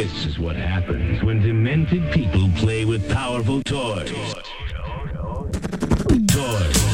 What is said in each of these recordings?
is what happens when demented people play with powerful toys. Toys.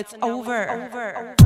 It's over. Now, now,